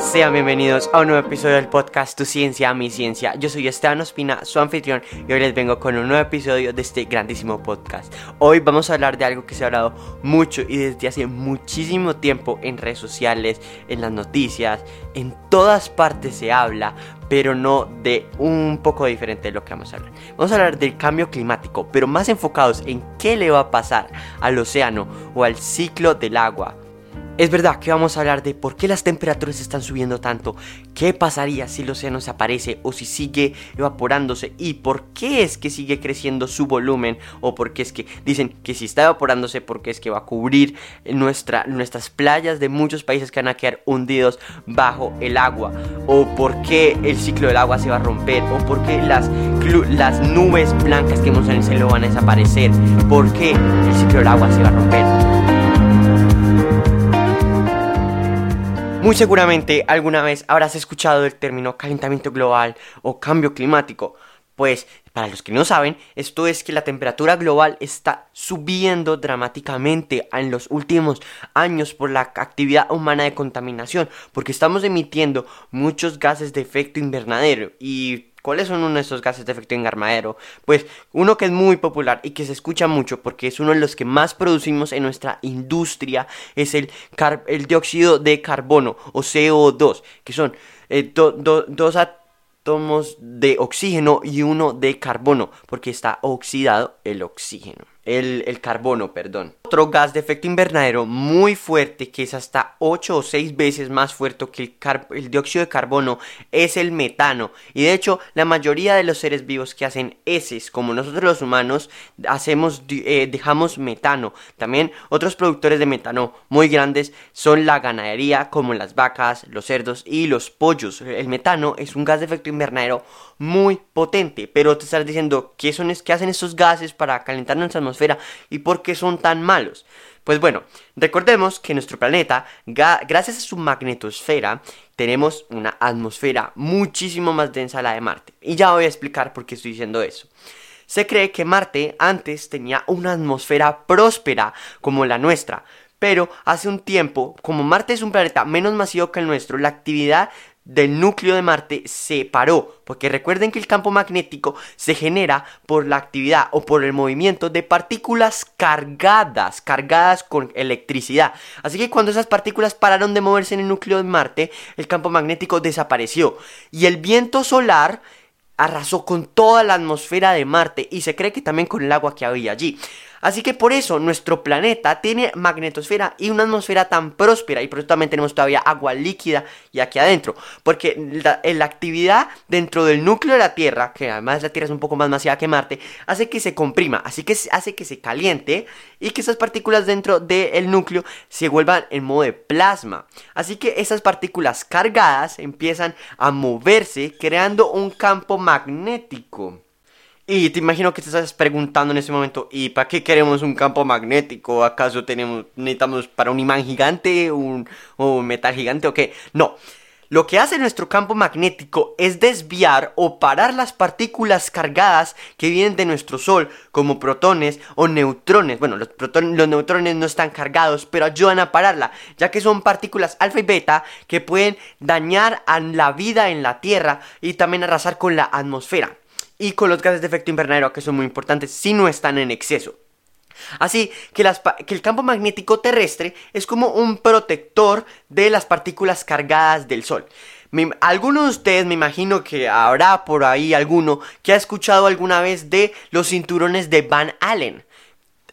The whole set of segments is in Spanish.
Sean bienvenidos a un nuevo episodio del podcast Tu Ciencia, Mi Ciencia. Yo soy Esteban Ospina, su anfitrión, y hoy les vengo con un nuevo episodio de este grandísimo podcast. Hoy vamos a hablar de algo que se ha hablado mucho y desde hace muchísimo tiempo en redes sociales, en las noticias, en todas partes se habla, pero no de un poco diferente de lo que vamos a hablar. Vamos a hablar del cambio climático, pero más enfocados en qué le va a pasar al océano o al ciclo del agua es verdad que vamos a hablar de por qué las temperaturas están subiendo tanto, qué pasaría si el océano se aparece o si sigue evaporándose y por qué es que sigue creciendo su volumen o por qué es que dicen que si está evaporándose porque es que va a cubrir nuestra, nuestras playas de muchos países que van a quedar hundidos bajo el agua o por qué el ciclo del agua se va a romper o por qué las, nubes blancas que vemos en el cielo van a desaparecer, por qué el ciclo del agua se va a romper. Muy seguramente alguna vez habrás escuchado el término calentamiento global o cambio climático. Pues, para los que no saben, esto es que la temperatura global está subiendo dramáticamente en los últimos años por la actividad humana de contaminación, porque estamos emitiendo muchos gases de efecto invernadero y ¿Cuáles son uno de esos gases de efecto invernadero? Pues uno que es muy popular y que se escucha mucho porque es uno de los que más producimos en nuestra industria es el, el dióxido de carbono o CO2, que son eh, dos átomos de oxígeno y uno de carbono porque está oxidado el oxígeno el, carbono, perdón. Otro gas de efecto invernadero muy fuerte, que es hasta 8 o 6 veces más fuerte que el, dióxido de carbono, es el metano. Y de hecho, la mayoría de los seres vivos que hacen heces, como nosotros los humanos, hacemos, eh, dejamos metano. También otros productores de metano muy grandes son la ganadería, como las vacas, los cerdos y los pollos. El metano es un gas de efecto invernadero muy potente, pero te estás diciendo, ¿qué, son, qué hacen esos gases para calentar nuestra atmósfera? Y por qué son tan malos. Pues bueno, recordemos que nuestro planeta, gracias a su magnetosfera, tenemos una atmósfera muchísimo más densa a la de Marte. Y ya voy a explicar por qué estoy diciendo eso. Se cree que Marte antes tenía una atmósfera próspera como la nuestra, pero hace un tiempo, como Marte es un planeta menos masivo que el nuestro, la actividad del núcleo de Marte se paró, porque recuerden que el campo magnético se genera por la actividad o por el movimiento de partículas cargadas, cargadas con electricidad. Así que cuando esas partículas pararon de moverse en el núcleo de Marte, el campo magnético desapareció y el viento solar arrasó con toda la atmósfera de Marte y se cree que también con el agua que había allí. Así que por eso nuestro planeta tiene magnetosfera y una atmósfera tan próspera y por eso también tenemos todavía agua líquida y aquí adentro. Porque la, la, actividad dentro del núcleo de la Tierra, que además la Tierra es un poco más masiva que Marte, hace que se comprima, así que hace que se caliente y que esas partículas dentro del núcleo se vuelvan en modo de plasma. Así que esas partículas cargadas empiezan a moverse creando un campo magnético. Y te imagino que te estás preguntando en ese momento, ¿y para qué queremos un campo magnético? ¿Acaso tenemos, necesitamos para un imán gigante, un, un metal gigante o qué? No. Lo que hace nuestro campo magnético es desviar o parar las partículas cargadas que vienen de nuestro Sol, como protones o neutrones. Bueno, los, protones, los neutrones no están cargados, pero ayudan a pararla, ya que son partículas alfa y beta que pueden dañar a la vida en la Tierra y también arrasar con la atmósfera y con los gases de efecto invernadero que son muy importantes si no están en exceso. Así que, el campo magnético terrestre es como un protector de las partículas cargadas del Sol. algunos de ustedes me imagino que habrá por ahí alguno que ha escuchado alguna vez de los cinturones de Van Allen.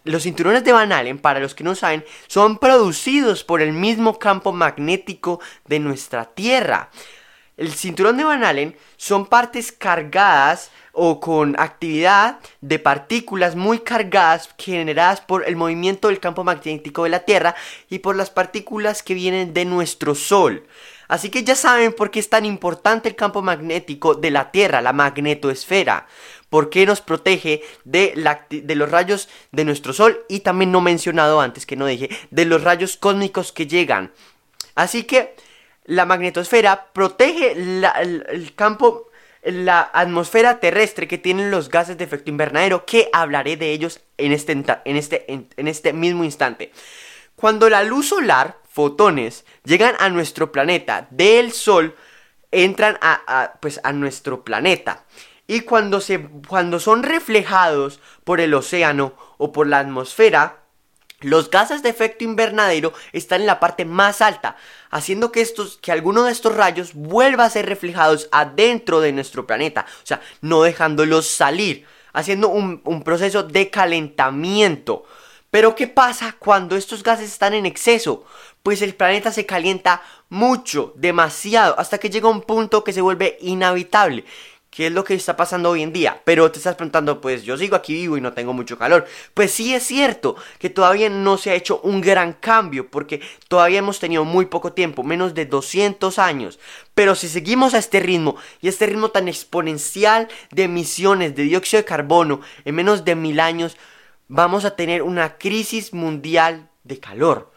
Los cinturones de Van Allen, para los que no saben, son producidos por el mismo campo magnético de nuestra Tierra. El cinturón de Van Allen son partes cargadas o con actividad de partículas muy cargadas generadas por el movimiento del campo magnético de la Tierra y por las partículas que vienen de nuestro Sol. Así que ya saben por qué es tan importante el campo magnético de la Tierra, la magnetosfera. Por qué nos protege de, de los rayos de nuestro Sol y también no mencionado antes que no dije, de los rayos cósmicos que llegan. Así que la magnetosfera protege el, campo, la atmósfera terrestre que tienen los gases de efecto invernadero, que hablaré de ellos en este, en este, en este mismo instante. Cuando la luz solar fotones llegan a nuestro planeta del Sol, entran a, pues, a nuestro planeta. Y cuando, se, cuando son reflejados por el océano o por la atmósfera, los gases de efecto invernadero están en la parte más alta, haciendo que, estos, que alguno de estos rayos vuelva a ser reflejados adentro de nuestro planeta, o sea, no dejándolos salir, haciendo un, un proceso de calentamiento. Pero ¿qué pasa cuando estos gases están en exceso? Pues el planeta se calienta mucho, demasiado, hasta que llega un punto que se vuelve inhabitable qué es lo que está pasando hoy en día. Pero te estás preguntando, pues yo sigo aquí vivo y no tengo mucho calor. Pues sí es cierto que todavía no se ha hecho un gran cambio porque todavía hemos tenido muy poco tiempo, menos de 200 años. Pero si seguimos a este ritmo y este ritmo tan exponencial de emisiones de dióxido de carbono en menos de mil años, vamos a tener una crisis mundial de calor.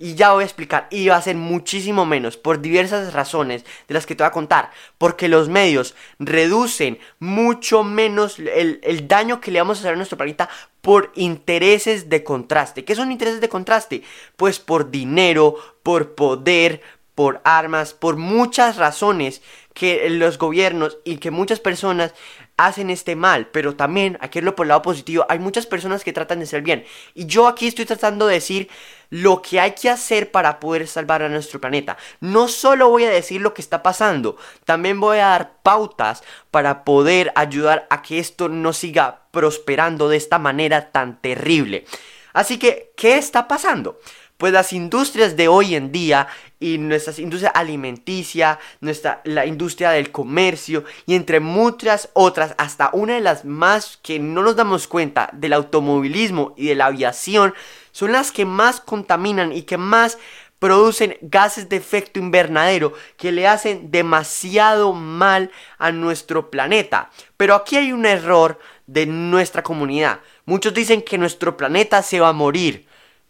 Y ya voy a explicar, y va a ser muchísimo menos por diversas razones de las que te voy a contar. Porque los medios reducen mucho menos el, el, daño que le vamos a hacer a nuestro planeta por intereses de contraste. ¿Qué son intereses de contraste? Pues por dinero, por poder, por armas, por muchas razones que los gobiernos y que muchas personas hacen este mal, pero también, aquí lo por el lado positivo, hay muchas personas que tratan de ser bien. Y yo aquí estoy tratando de decir lo que hay que hacer para poder salvar a nuestro planeta. No solo voy a decir lo que está pasando, también voy a dar pautas para poder ayudar a que esto no siga prosperando de esta manera tan terrible. Así que, ¿qué está pasando? Pues las industrias de hoy en día y nuestras industrias alimenticia, nuestra, la industria del comercio y entre muchas otras, hasta una de las más que no nos damos cuenta del automovilismo y de la aviación, son las que más contaminan y que más producen gases de efecto invernadero que le hacen demasiado mal a nuestro planeta. Pero aquí hay un error de nuestra comunidad. Muchos dicen que nuestro planeta se va a morir.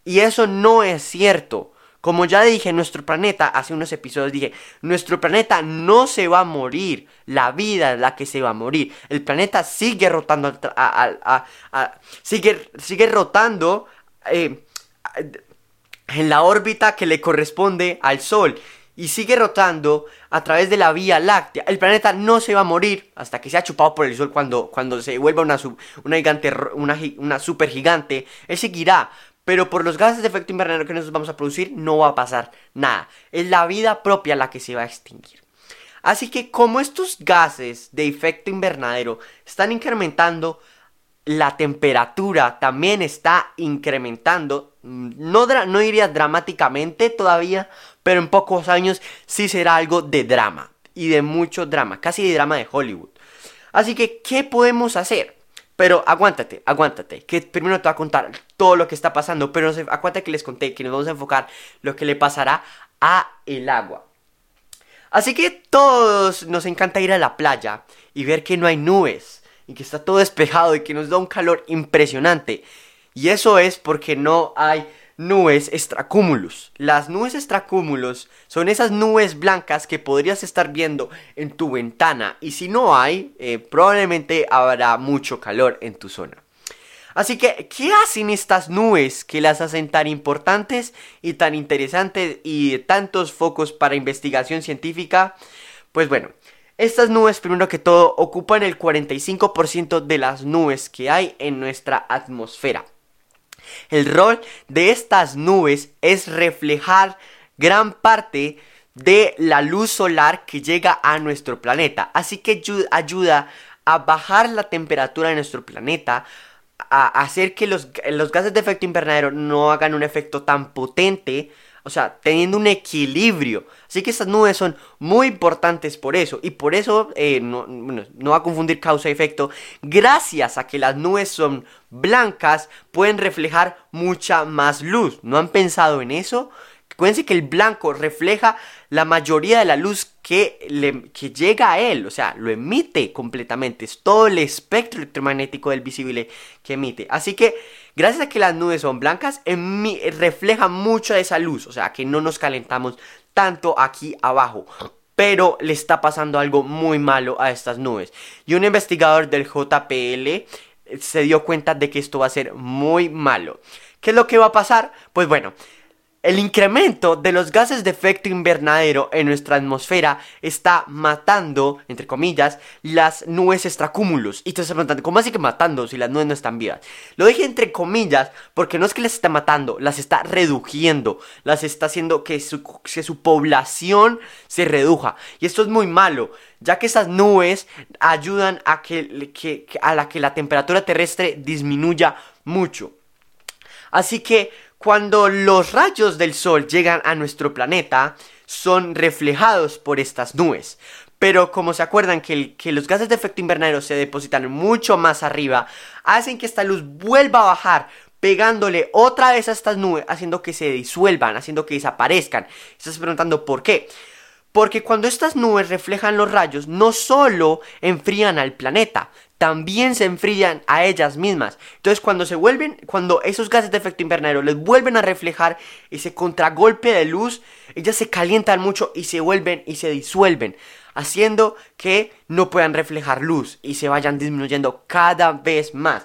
Y eso no es cierto. Como ya dije, nuestro planeta, hace unos episodios dije, nuestro planeta no se va a morir, la vida es la que se va a morir. El planeta sigue rotando, sigue, sigue rotando eh, en la órbita que le corresponde al Sol y sigue rotando a través de la Vía Láctea. El planeta no se va a morir hasta que sea chupado por el Sol cuando, cuando se vuelva una, una, gigante, una, una super gigante. Él seguirá, pero por los gases de efecto invernadero que nosotros vamos a producir no va a pasar nada. Es la vida propia la que se va a extinguir. Así que como estos gases de efecto invernadero están incrementando, la temperatura también está incrementando. No, no iría dramáticamente todavía, pero en pocos años sí será algo de drama. Y de mucho drama, casi de drama de Hollywood. Así que, ¿qué podemos hacer? Pero aguántate, aguántate, que primero te voy a contar todo lo que está pasando, pero no que les conté que nos vamos a enfocar lo que le pasará a el agua. Así que todos nos encanta ir a la playa y ver que no hay nubes y que está todo despejado y que nos da un calor impresionante. Y eso es porque no hay nubes extracúmulos. Las nubes extracúmulos son esas nubes blancas que podrías estar viendo en tu ventana y si no hay, eh, probablemente habrá mucho calor en tu zona. Así que, ¿qué hacen estas nubes que las hacen tan importantes y tan interesantes y tantos focos para investigación científica? Pues bueno, estas nubes, primero que todo, ocupan el 45% de las nubes que hay en nuestra atmósfera. El rol de estas nubes es reflejar gran parte de la luz solar que llega a nuestro planeta. Así que ayuda a bajar la temperatura de nuestro planeta, a hacer que los, los gases de efecto invernadero no hagan un efecto tan potente o sea, teniendo un equilibrio. Así que estas nubes son muy importantes por eso. Y por eso, eh, no, no va a confundir causa y efecto. Gracias a que las nubes son blancas, pueden reflejar mucha más luz. ¿No han pensado en eso? Acuérdense que el blanco refleja la mayoría de la luz que, le, que llega a él, o sea, lo emite completamente. Es todo el espectro electromagnético del visible que emite. Así que, gracias a que las nubes son blancas, refleja mucho de esa luz, o sea, que no nos calentamos tanto aquí abajo pero le está pasando algo muy malo a estas nubes. Y un investigador del JPL se dio cuenta de que esto va a ser muy malo. ¿Qué es lo que va a pasar? Pues bueno, el incremento de los gases de efecto invernadero en nuestra atmósfera está matando, entre comillas, las nubes extracúmulos. Y te estás ¿cómo así que matando si las nubes no están vivas? Lo dije entre comillas porque no es que las está matando, las está reduciendo, las está haciendo que su, que su población se reduja. Y esto es muy malo, ya que esas nubes ayudan a, que, a la que la temperatura terrestre disminuya mucho. Así que cuando los rayos del Sol llegan a nuestro planeta, son reflejados por estas nubes. Pero como se acuerdan que, los gases de efecto invernadero se depositan mucho más arriba, hacen que esta luz vuelva a bajar, pegándole otra vez a estas nubes, haciendo que se disuelvan, haciendo que desaparezcan. Estás preguntando por qué. Porque cuando estas nubes reflejan los rayos, no solo enfrían al planeta, también se enfrían a ellas mismas. Entonces cuando se vuelven, cuando esos gases de efecto invernadero les vuelven a reflejar ese contragolpe de luz, ellas se calientan mucho y se vuelven y se disuelven, haciendo que no puedan reflejar luz y se vayan disminuyendo cada vez más.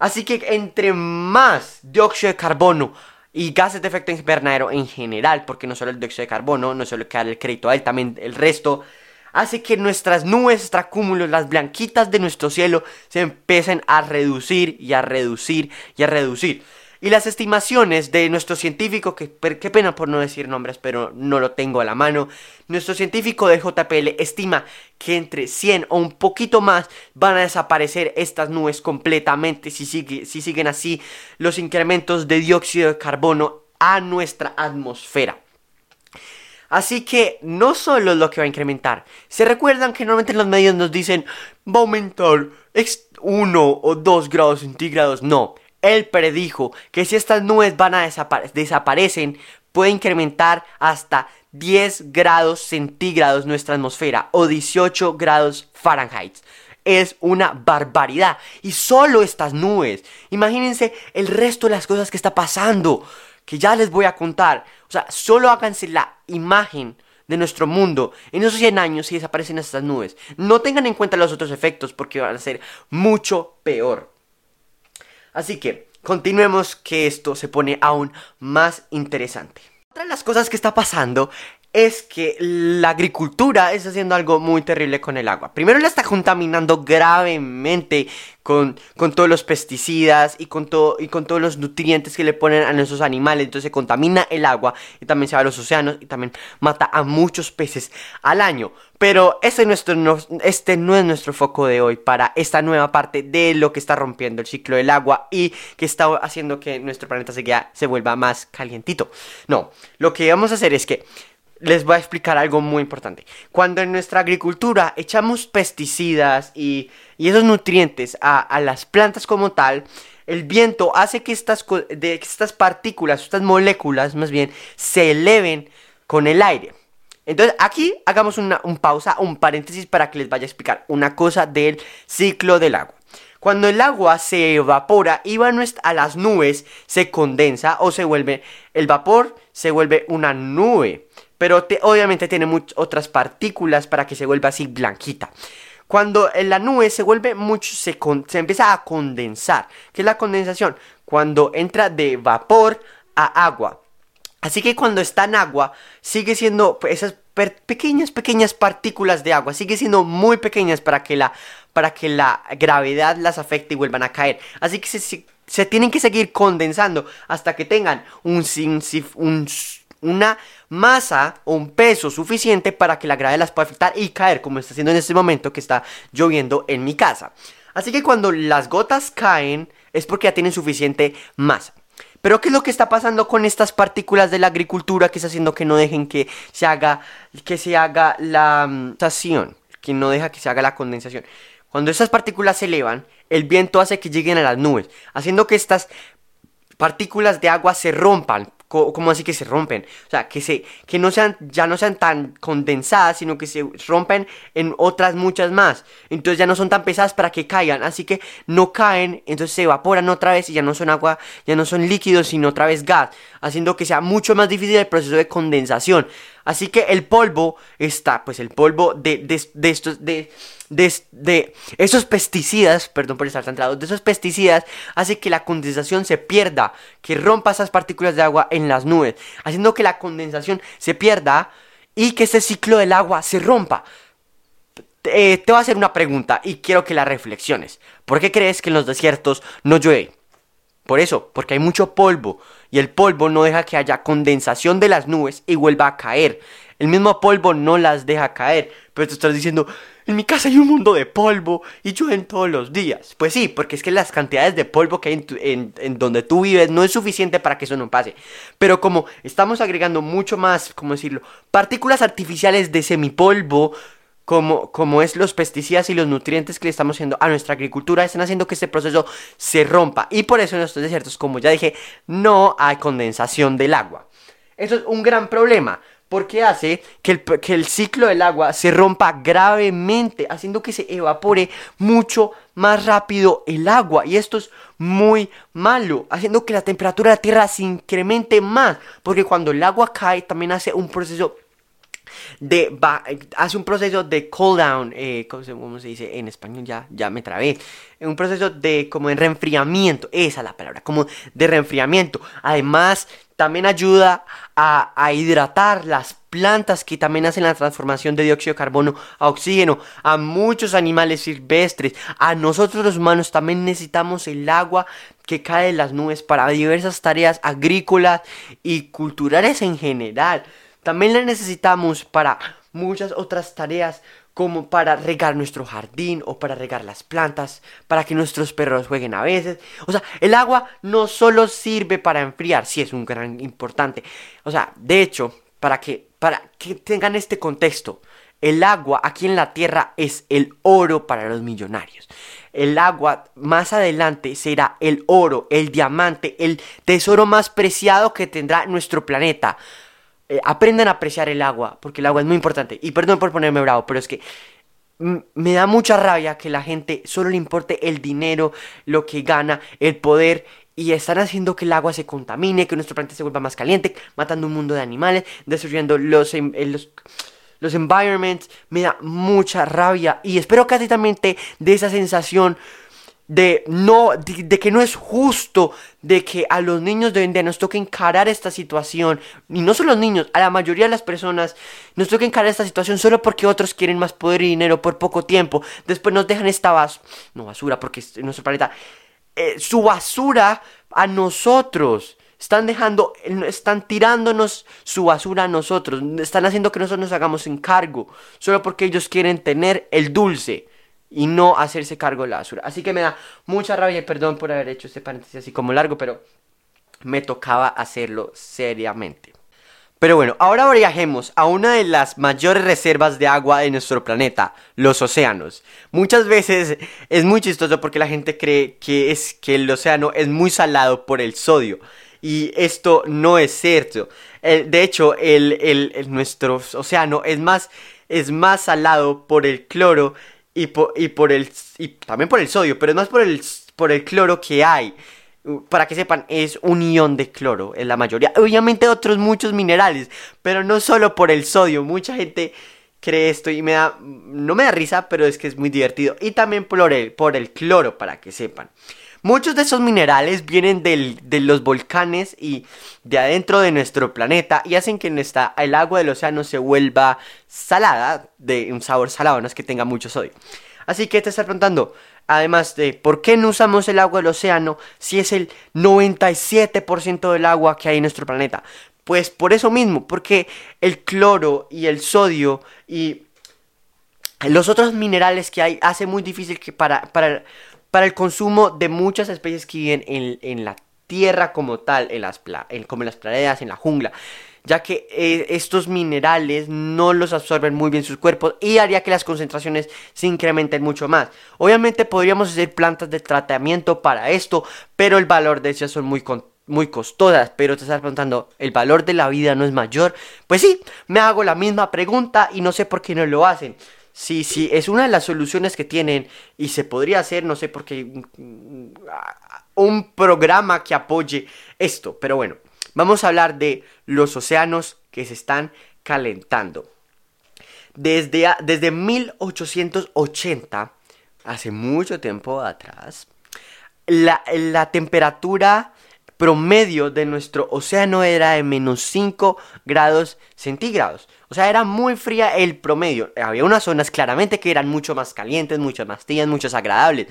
Así que entre más dióxido de carbono y gases de efecto invernadero en general, porque no solo el dióxido de carbono, no solo que el crédito a él, también el resto, hace que nuestras nubes extracúmulos, las blanquitas de nuestro cielo, se empiecen a reducir y a reducir y a reducir. Y las estimaciones de nuestro científico, que qué pena por no decir nombres, pero no lo tengo a la mano, nuestro científico de JPL estima que entre 100 o un poquito más van a desaparecer estas nubes completamente si, sigue, si siguen así los incrementos de dióxido de carbono a nuestra atmósfera. Así que no solo es lo que va a incrementar. Se recuerdan que normalmente en los medios nos dicen va a aumentar 1 o 2 grados centígrados. No, él predijo que si estas nubes van a desaparecen, puede incrementar hasta 10 grados centígrados nuestra atmósfera o 18 grados Fahrenheit. Es una barbaridad. Y solo estas nubes. Imagínense el resto de las cosas que está pasando que ya les voy a contar. O sea, solo háganse la imagen de nuestro mundo en esos 100 años si desaparecen estas nubes. No tengan en cuenta los otros efectos porque van a ser mucho peor. Así que continuemos que esto se pone aún más interesante. Otra de las cosas que está pasando es que la agricultura está haciendo algo muy terrible con el agua. Primero la está contaminando gravemente con, con todos los pesticidas y con, y con todos los nutrientes que le ponen a nuestros animales. Entonces se contamina el agua y también se va a los océanos y también mata a muchos peces al año. Pero este, este no es nuestro foco de hoy para esta nueva parte de lo que está rompiendo el ciclo del agua y que está haciendo que nuestro planeta se, se vuelva más calientito. No, lo que vamos a hacer es que les voy a explicar algo muy importante. Cuando en nuestra agricultura echamos pesticidas y, esos nutrientes a, las plantas como tal, el viento hace que estas, de, estas partículas, estas moléculas más bien, se eleven con el aire. Entonces aquí hagamos una un pausa, un paréntesis para que les vaya a explicar una cosa del ciclo del agua. Cuando el agua se evapora y va a las nubes, se condensa o se vuelve, el vapor se vuelve una nube pero obviamente tiene muchas otras partículas para que se vuelva así blanquita. Cuando la nube se vuelve mucho, se, empieza a condensar. ¿Qué es la condensación? Cuando entra de vapor a agua. Así que cuando está en agua, sigue siendo esas pequeñas, pequeñas partículas de agua, sigue siendo muy pequeñas para que la, para que la gravedad las afecte y vuelvan a caer. Así que se, tienen que seguir condensando hasta que tengan un, un una masa o un peso suficiente para que la gravedad las pueda afectar y caer, como está haciendo en este momento que está lloviendo en mi casa. Así que cuando las gotas caen es porque ya tienen suficiente masa. Pero ¿qué es lo que está pasando con estas partículas de la agricultura que está haciendo que no dejen que se haga, que se haga la condensación? Que no deja que se haga la condensación. Cuando estas partículas se elevan, el viento hace que lleguen a las nubes, haciendo que estas partículas de agua se rompan, ¿Cómo así que se rompen? O sea, que, se, que no sean, ya no sean tan condensadas, sino que se rompen en otras muchas más. Entonces ya no son tan pesadas para que caigan. Así que no caen, entonces se evaporan otra vez y ya no son agua, ya no son líquidos, sino otra vez gas. Haciendo que sea mucho más difícil el proceso de condensación. Así que el polvo está, pues el polvo de, de, estos, de, de, esos pesticidas, perdón por estar tan de esos pesticidas hace que la condensación se pierda, que rompa esas partículas de agua en las nubes, haciendo que la condensación se pierda y que ese ciclo del agua se rompa. te voy a hacer una pregunta y quiero que la reflexiones. ¿Por qué crees que en los desiertos no llueve? Por eso, porque hay mucho polvo y el polvo no deja que haya condensación de las nubes y vuelva a caer. El mismo polvo no las deja caer. Pero tú estás diciendo, en mi casa hay un mundo de polvo y llueven todos los días. Pues sí, porque es que las cantidades de polvo que hay en, en, donde tú vives no es suficiente para que eso no pase. Pero como estamos agregando mucho más, ¿cómo decirlo? Partículas artificiales de semipolvo, como, como es los pesticidas y los nutrientes que le estamos haciendo a nuestra agricultura, están haciendo que este proceso se rompa. Y por eso en estos desiertos, como ya dije, no hay condensación del agua. Eso es un gran problema, porque hace que el, que el ciclo del agua se rompa gravemente, haciendo que se evapore mucho más rápido el agua. Y esto es muy malo, haciendo que la temperatura de la Tierra se incremente más, porque cuando el agua cae también hace un proceso de hace un proceso de cool down, eh, ¿cómo, se, dice en español? Ya, ya me trabé. Un proceso de como de reenfriamiento, esa es la palabra, como de reenfriamiento. Además, también ayuda a, a, hidratar las plantas que también hacen la transformación de dióxido de carbono a oxígeno, a muchos animales silvestres, a nosotros los humanos también necesitamos el agua que cae de las nubes para diversas tareas agrícolas y culturales en general. También la necesitamos para muchas otras tareas como para regar nuestro jardín o para regar las plantas, para que nuestros perros jueguen a veces. O sea, el agua no solo sirve para enfriar, sí es un gran importante. O sea, de hecho, para que, para que tengan este contexto, el agua aquí en la Tierra es el oro para los millonarios. El agua más adelante será el oro, el diamante, el tesoro más preciado que tendrá nuestro planeta. Eh, aprendan a apreciar el agua, porque el agua es muy importante. Y perdón por ponerme bravo, pero es que me da mucha rabia que la gente solo le importe el dinero, lo que gana, el poder. Y están haciendo que el agua se contamine, que nuestro planeta se vuelva más caliente, matando un mundo de animales, destruyendo los, em, eh, los, los environments. Me da mucha rabia. Y espero que a también te dé esa sensación de no de, que no es justo de que a los niños de hoy en día nos toque encarar esta situación y no solo los niños a la mayoría de las personas nos toque encarar esta situación solo porque otros quieren más poder y dinero por poco tiempo después nos dejan esta basura no basura porque es nuestro planeta eh, su basura a nosotros están dejando, están tirándonos su basura a nosotros. Están haciendo que nosotros nos hagamos encargo. Solo porque ellos quieren tener el dulce y no hacerse cargo de la basura. Así que me da mucha rabia y perdón por haber hecho este paréntesis así como largo, pero me tocaba hacerlo seriamente. Pero bueno, ahora viajemos a una de las mayores reservas de agua de nuestro planeta, los océanos. Muchas veces es muy chistoso porque la gente cree que, es, que el océano es muy salado por el sodio. Y esto no es cierto. de hecho, el, el, nuestro océano es más, es más salado por el cloro y por, y por el y también por el sodio, pero es más por el por el cloro que hay. Para que sepan, es un ion de cloro en la mayoría. Obviamente otros muchos minerales, pero no solo por el sodio. Mucha gente cree esto y me da no me da risa, pero es que es muy divertido y también por el por el cloro para que sepan. Muchos de esos minerales vienen de los volcanes y de adentro de nuestro planeta y hacen que el agua del océano se vuelva salada, de un sabor salado, no es que tenga mucho sodio. Así que te estás preguntando, además de por qué no usamos el agua del océano si es el 97% del agua que hay en nuestro planeta. Pues por eso mismo, porque el cloro y el sodio y los otros minerales que hay hace muy difícil que para, para para el consumo de muchas especies que viven en, la tierra como tal, en las, como en las praderas, en la jungla, ya que eh, estos minerales no los absorben muy bien sus cuerpos y haría que las concentraciones se incrementen mucho más. Obviamente podríamos hacer plantas de tratamiento para esto, pero el valor de ellas son muy muy costosas, pero te estás preguntando, ¿el valor de la vida no es mayor? Pues sí, me hago la misma pregunta y no sé por qué no lo hacen. Sí, sí, es una de las soluciones que tienen y se podría hacer, no sé por qué, un programa que apoye esto. Pero bueno, vamos a hablar de los océanos que se están calentando. Desde, desde 1880, hace mucho tiempo atrás, la, la temperatura promedio de nuestro océano era de menos 5 grados centígrados. O sea, era muy fría el promedio. Había unas zonas claramente que eran mucho más calientes, mucho más tías, mucho más agradables.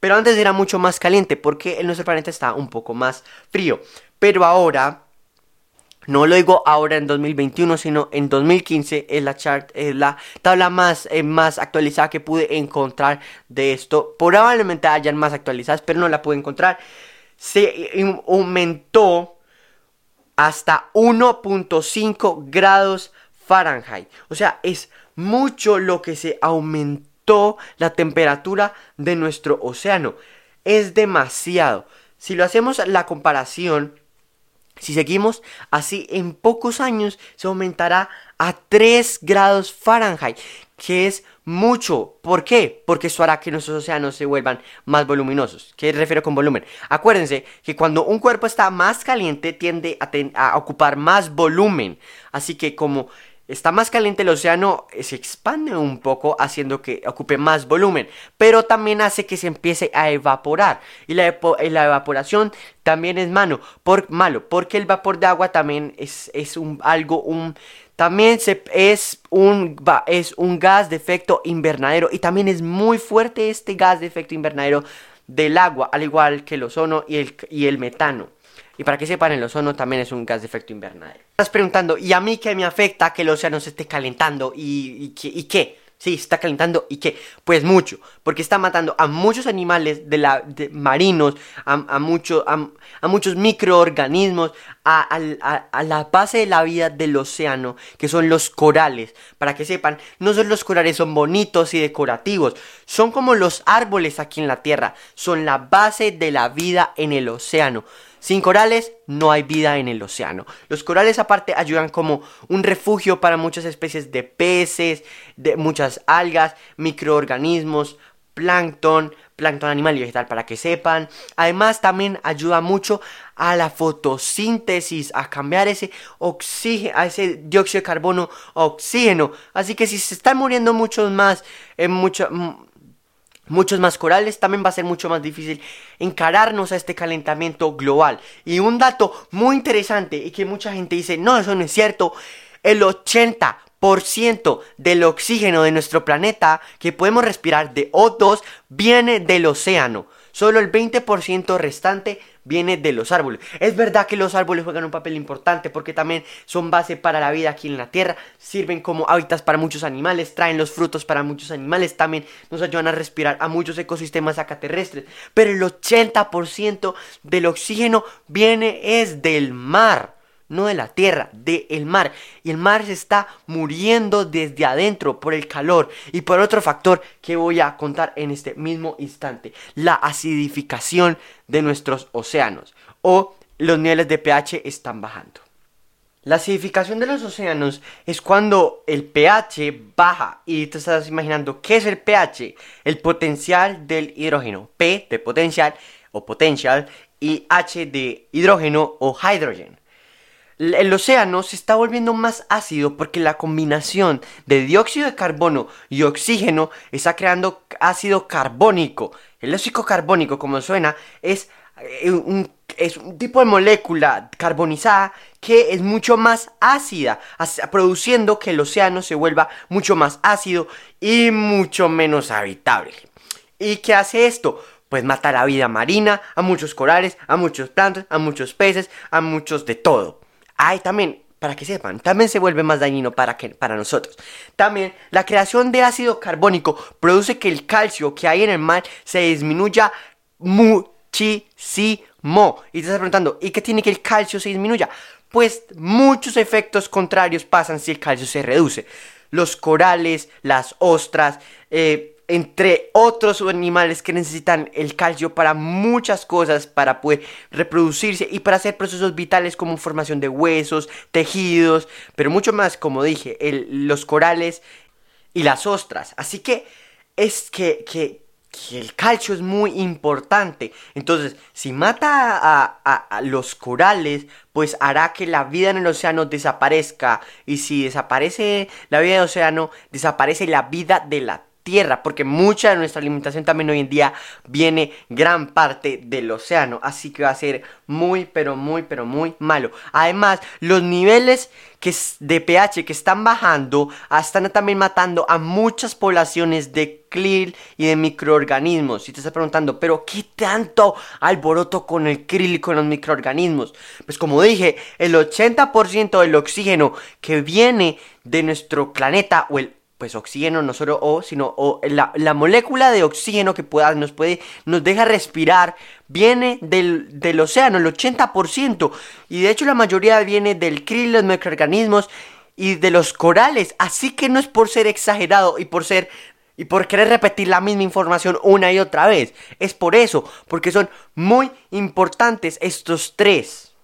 Pero antes era mucho más caliente porque nuestro planeta está un poco más frío. Pero ahora, no lo digo ahora en 2021, sino en 2015 es la chart, es la tabla más, eh, más actualizada que pude encontrar de esto. Probablemente hayan más actualizadas, pero no la pude encontrar. Se aumentó hasta 1.5 grados Fahrenheit. O sea, es mucho lo que se aumentó la temperatura de nuestro océano. Es demasiado. Si lo hacemos la comparación, si seguimos así, en pocos años se aumentará a 3 grados Fahrenheit, que es mucho. ¿Por qué? Porque esto hará que nuestros océanos se vuelvan más voluminosos. ¿Qué refiero con volumen? Acuérdense que cuando un cuerpo está más caliente tiende a, ocupar más volumen. Así que como está más caliente el océano, eh, se expande un poco haciendo que ocupe más volumen, pero también hace que se empiece a evaporar. Y la, evaporación también es malo, por, malo, porque el vapor de agua también es, es un, algo, un, también es, un, es un gas de efecto invernadero y también es muy fuerte este gas de efecto invernadero del agua, al igual que el ozono y el, y el metano. Y para que sepan, el ozono también es un gas de efecto invernadero. Estás preguntando, ¿y a mí qué me afecta que el océano se esté calentando? ¿Y, y, qué? Sí, está calentando y qué? Pues mucho, porque está matando a muchos animales de la, marinos, a, a, mucho, a, muchos microorganismos, a, la base de la vida del océano, que son los corales. Para que sepan, no solo los corales son bonitos y decorativos, son como los árboles aquí en la Tierra, son la base de la vida en el océano. Sin corales no hay vida en el océano. Los corales aparte ayudan como un refugio para muchas especies de peces, de muchas algas, microorganismos, plancton, plancton animal y vegetal para que sepan. Además también ayuda mucho a la fotosíntesis, a cambiar ese oxígeno, a ese dióxido de carbono a oxígeno. Así que si se están muriendo muchos más, en mucho, muchos más corales, también va a ser mucho más difícil encararnos a este calentamiento global. Y un dato muy interesante y que mucha gente dice, no, eso no es cierto, el 80% del oxígeno de nuestro planeta que podemos respirar de O2 viene del océano. Solo el 20% restante viene de los árboles. Es verdad que los árboles juegan un papel importante porque también son base para la vida aquí en la tierra, sirven como hábitats para muchos animales, traen los frutos para muchos animales, también nos ayudan a respirar a muchos ecosistemas acá terrestres, pero el 80% del oxígeno viene es del mar no de la tierra, del mar. Y el mar se está muriendo desde adentro por el calor y por otro factor que voy a contar en este mismo instante, la acidificación de nuestros océanos o los niveles de pH están bajando. La acidificación de los océanos es cuando el pH baja y te estás imaginando qué es el pH, el potencial del hidrógeno, P de potencial o potential y H de hidrógeno o hydrogen el océano se está volviendo más ácido porque la combinación de dióxido de carbono y oxígeno está creando ácido carbónico. El óxido carbónico, como suena, es eh, un tipo de molécula carbonizada que es mucho más ácida, produciendo que el océano se vuelva mucho más ácido y mucho menos habitable. ¿Y qué hace esto? Pues mata la vida marina, a muchos corales, a muchos plantas, a muchos peces, a muchos de todo. Ay, también, para que sepan, también se vuelve más dañino para, que, para nosotros. También, la creación de ácido carbónico produce que el calcio que hay en el mar se disminuya muchísimo. Y te estás preguntando, ¿y qué tiene que el calcio se disminuya? Pues muchos efectos contrarios pasan si el calcio se reduce. Los corales, las ostras, eh, entre otros animales que necesitan el calcio para muchas cosas, para poder reproducirse y para hacer procesos vitales como formación de huesos, tejidos, pero mucho más, como dije, los corales y las ostras. Así que es que, el calcio es muy importante. Entonces, si mata a, los corales, pues hará que la vida en el océano desaparezca. Y si desaparece la vida del océano, desaparece la vida de la tierra, porque mucha de nuestra alimentación también hoy en día viene gran parte del océano, así que va a ser muy, pero muy, pero muy malo. Además, los niveles que de pH que están bajando ah, están también matando a muchas poblaciones de krill y de microorganismos. Si te estás preguntando, pero ¿qué tanto alboroto con el krill y con los microorganismos? Pues como dije, el 80% del oxígeno que viene de nuestro planeta o el pues oxígeno, no solo O, sino o, la, la, molécula de oxígeno que pueda, nos puede, nos deja respirar, viene del, del océano, el 80%, y de hecho la mayoría viene del krill, los microorganismos y de los corales, así que no es por ser exagerado y por ser y por querer repetir la misma información una y otra vez, es por eso, porque son muy importantes estos tres.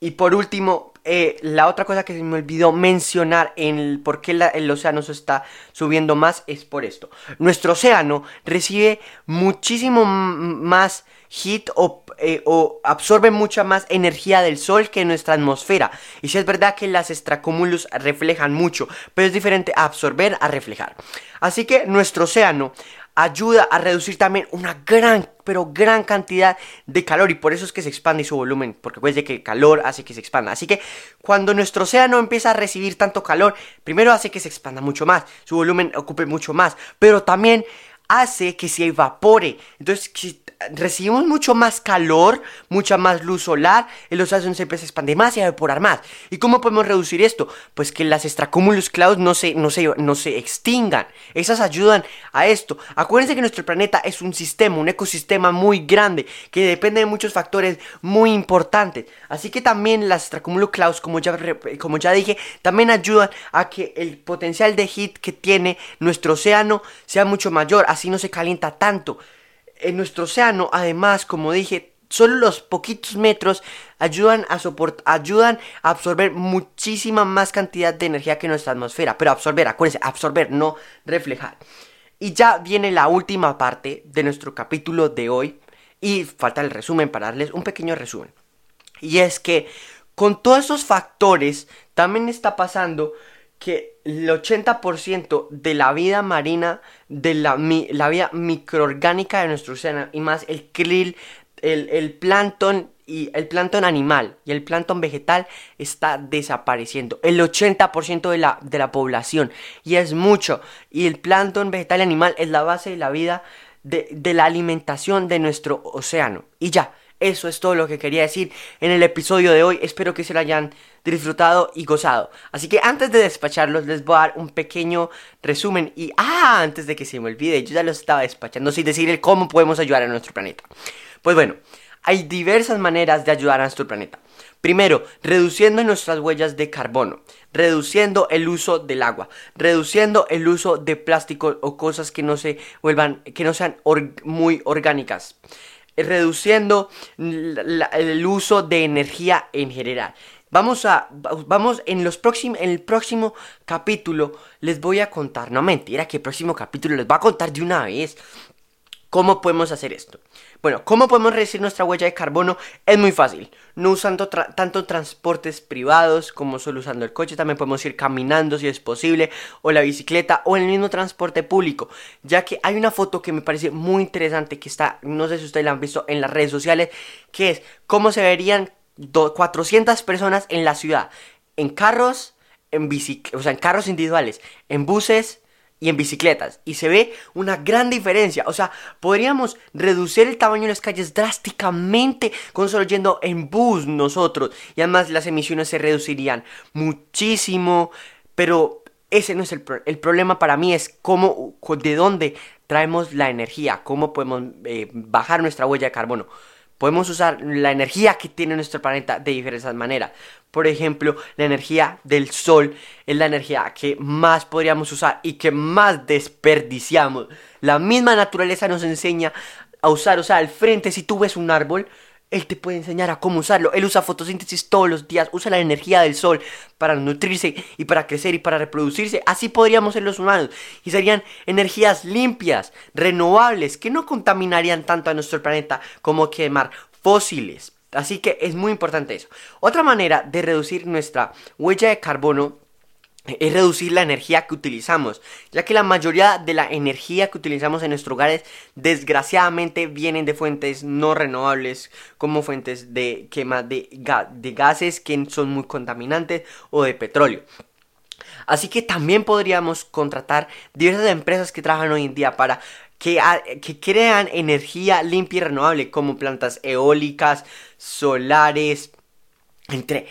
Y por último, eh, la otra cosa que se me olvidó mencionar en por qué el océano se está subiendo más es por esto. Nuestro océano recibe muchísimo más heat eh, o, absorbe mucha más energía del sol que nuestra atmósfera. Y si es verdad que las extracúmulos reflejan mucho, pero es diferente a absorber a reflejar. Así que nuestro océano ayuda a reducir también una gran, pero gran cantidad de calor y por eso es que se expande su volumen, porque puede que el calor hace que se expanda. Así que cuando nuestro océano empieza a recibir tanto calor, primero hace que se expanda mucho más, su volumen ocupe mucho más, pero también hace que se evapore. Entonces, si recibimos mucho más calor, mucha más luz solar, el océano se empieza a expandir más y a evaporar más. ¿Y cómo podemos reducir esto? Pues que las extracúmulos clouds no se, no, se, no se extingan. Esas ayudan a esto. Acuérdense que nuestro planeta es un sistema, un ecosistema muy grande, que depende de muchos factores muy importantes. Así que también las extracúmulos clouds, como ya, como ya dije, también ayudan a que el potencial de heat que tiene nuestro océano sea mucho mayor, así no se calienta tanto en nuestro océano, además, como dije, solo los poquitos metros ayudan a ayudan a absorber muchísima más cantidad de energía que nuestra atmósfera. Pero absorber, acuérdense, absorber, no reflejar. Y ya viene la última parte de nuestro capítulo de hoy. Y falta el resumen para darles un pequeño resumen. Y es que con todos esos factores también está pasando que el 80% de la vida marina, de la, la, vida microorgánica de nuestro océano y más el krill, el, el plancton y el plancton animal y el plancton vegetal está desapareciendo. El 80% de la, de la población y es mucho. Y el plancton vegetal y animal es la base de la vida de, de la alimentación de nuestro océano. Y ya, eso es todo lo que quería decir en el episodio de hoy. Espero que se lo hayan disfrutado y gozado. Así que antes de despacharlos les voy a dar un pequeño resumen y ah, antes de que se me olvide, yo ya los estaba despachando sin decir cómo podemos ayudar a nuestro planeta. Pues bueno, hay diversas maneras de ayudar a nuestro planeta. Primero, reduciendo nuestras huellas de carbono, reduciendo el uso del agua, reduciendo el uso de plástico o cosas que no se vuelvan, que no sean muy orgánicas reduciendo el uso de energía en general. Vamos a, vamos en los próximos, en el próximo capítulo les voy a contar, no mentira, que el próximo capítulo les voy a contar de una vez cómo podemos hacer esto. Bueno, ¿cómo podemos reducir nuestra huella de carbono? Es muy fácil. No usando tanto transportes privados como solo usando el coche. También podemos ir caminando si es posible. O la bicicleta o el mismo transporte público. Ya que hay una foto que me parece muy interesante que está, no sé si ustedes la han visto en las redes sociales. Que es cómo se verían 400 personas en la ciudad. En carros, en o sea, en carros individuales, en buses, y en bicicletas. Y se ve una gran diferencia. O sea, podríamos reducir el tamaño de las calles drásticamente con solo yendo en bus nosotros. Y además las emisiones se reducirían muchísimo. Pero ese no es el, el problema para mí. Es cómo, de dónde traemos la energía. Cómo podemos eh, bajar nuestra huella de carbono. Podemos usar la energía que tiene nuestro planeta de diferentes maneras. Por ejemplo, la energía del sol es la energía que más podríamos usar y que más desperdiciamos. La misma naturaleza nos enseña a usar, o sea, al frente, si tú ves un árbol, Él te puede enseñar a cómo usarlo. Él usa fotosíntesis todos los días, usa la energía del sol para nutrirse y para crecer y para reproducirse. Así podríamos ser los humanos. Y serían energías limpias, renovables, que no contaminarían tanto a nuestro planeta como quemar fósiles. Así que es muy importante eso. Otra manera de reducir nuestra huella de carbono es reducir la energía que utilizamos, ya que la mayoría de la energía que utilizamos en nuestros hogares desgraciadamente vienen de fuentes no renovables, como fuentes de quema de, de gases que son muy contaminantes o de petróleo. Así que también podríamos contratar diversas empresas que trabajan hoy en día para que, que, crean energía limpia y renovable, como plantas eólicas, solares, entre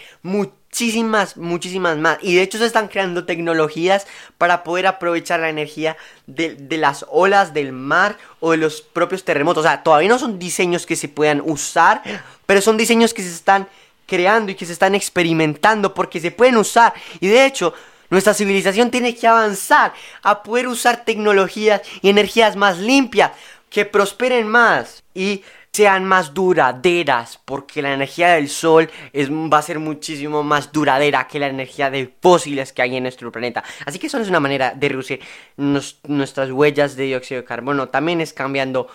muchísimas, muchísimas más. Y de hecho se están creando tecnologías para poder aprovechar la energía de, las olas del mar o de los propios terremotos. O sea, todavía no son diseños que se puedan usar, pero son diseños que se están creando y que se están experimentando porque se pueden usar. Y de hecho, nuestra civilización tiene que avanzar a poder usar tecnologías y energías más limpias que prosperen más. Y sean más duraderas, porque la energía del sol es, va a ser muchísimo más duradera que la energía de fósiles que hay en nuestro planeta. Así que eso es una manera de reducir nuestras huellas de dióxido de carbono. También es cambiando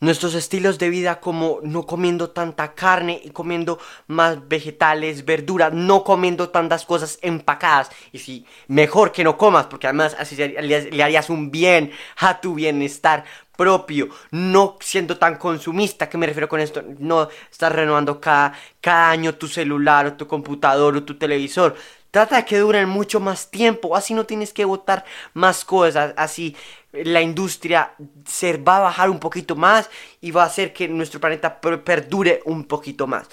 nuestros estilos de vida como no comiendo tanta carne y comiendo más vegetales, verduras, no comiendo tantas cosas empacadas. Y si mejor que no comas, porque además así le harías un bien a tu bienestar propio, no siendo tan consumista, ¿qué me refiero con esto? No estar renovando cada, cada año tu celular o tu computador o tu televisor. Trata de que duren mucho más tiempo, así no tienes que botar más cosas, así la industria se va a bajar un poquito más y va a hacer que nuestro planeta perdure un poquito más.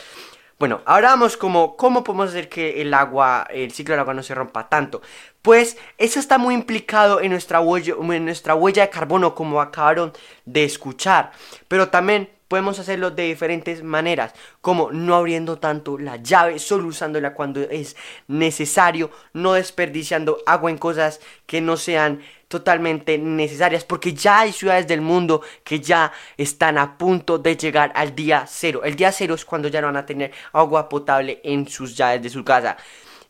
Bueno, ahora vamos como cómo podemos hacer que el agua, el ciclo del agua no se rompa tanto. Pues eso está muy implicado en nuestra huella, de carbono como acabaron de escuchar. Pero también podemos hacerlo de diferentes maneras, como no abriendo tanto la llave, solo usándola cuando es necesario, no desperdiciando agua en cosas que no sean totalmente necesarias, porque ya hay ciudades del mundo que ya están a punto de llegar al día cero. El día cero es cuando ya no van a tener agua potable en sus llaves de su casa.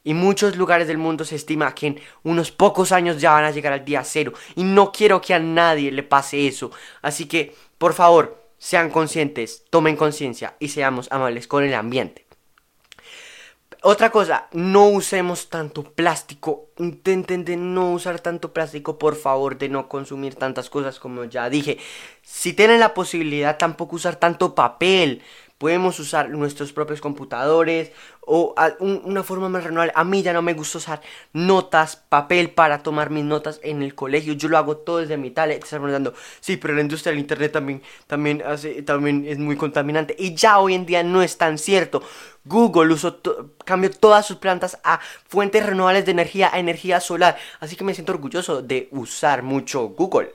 Y muchos lugares del mundo se estima que en unos pocos años ya van a llegar al día cero. Y no quiero que a nadie le pase eso. Así que, por favor, sean conscientes, tomen conciencia y seamos amables con el ambiente. Otra cosa, no usemos tanto plástico. Intenten de no usar tanto plástico, por favor, de no consumir tantas cosas como ya dije. Si tienen la posibilidad, tampoco usar tanto papel. Podemos usar nuestros propios computadores o una forma más renovable. A mí ya no me gusta usar notas, papel para tomar mis notas en el colegio. Yo lo hago todo desde mi tablet. Estás preguntando, sí, pero la industria del internet también, también, hace, también es muy contaminante. Y ya hoy en día no es tan cierto. Google usó cambió todas sus plantas a fuentes renovables de energía, a energía solar. Así que me siento orgulloso de usar mucho Google.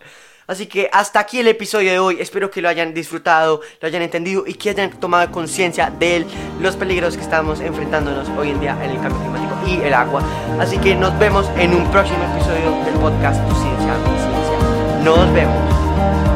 Así que hasta aquí el episodio de hoy. Espero que lo hayan disfrutado, lo hayan entendido y que hayan tomado conciencia de los peligros que estamos enfrentándonos hoy en día en el cambio climático y el agua. Así que nos vemos en un próximo episodio del podcast Tu Ciencia, Mi Ciencia. Nos vemos.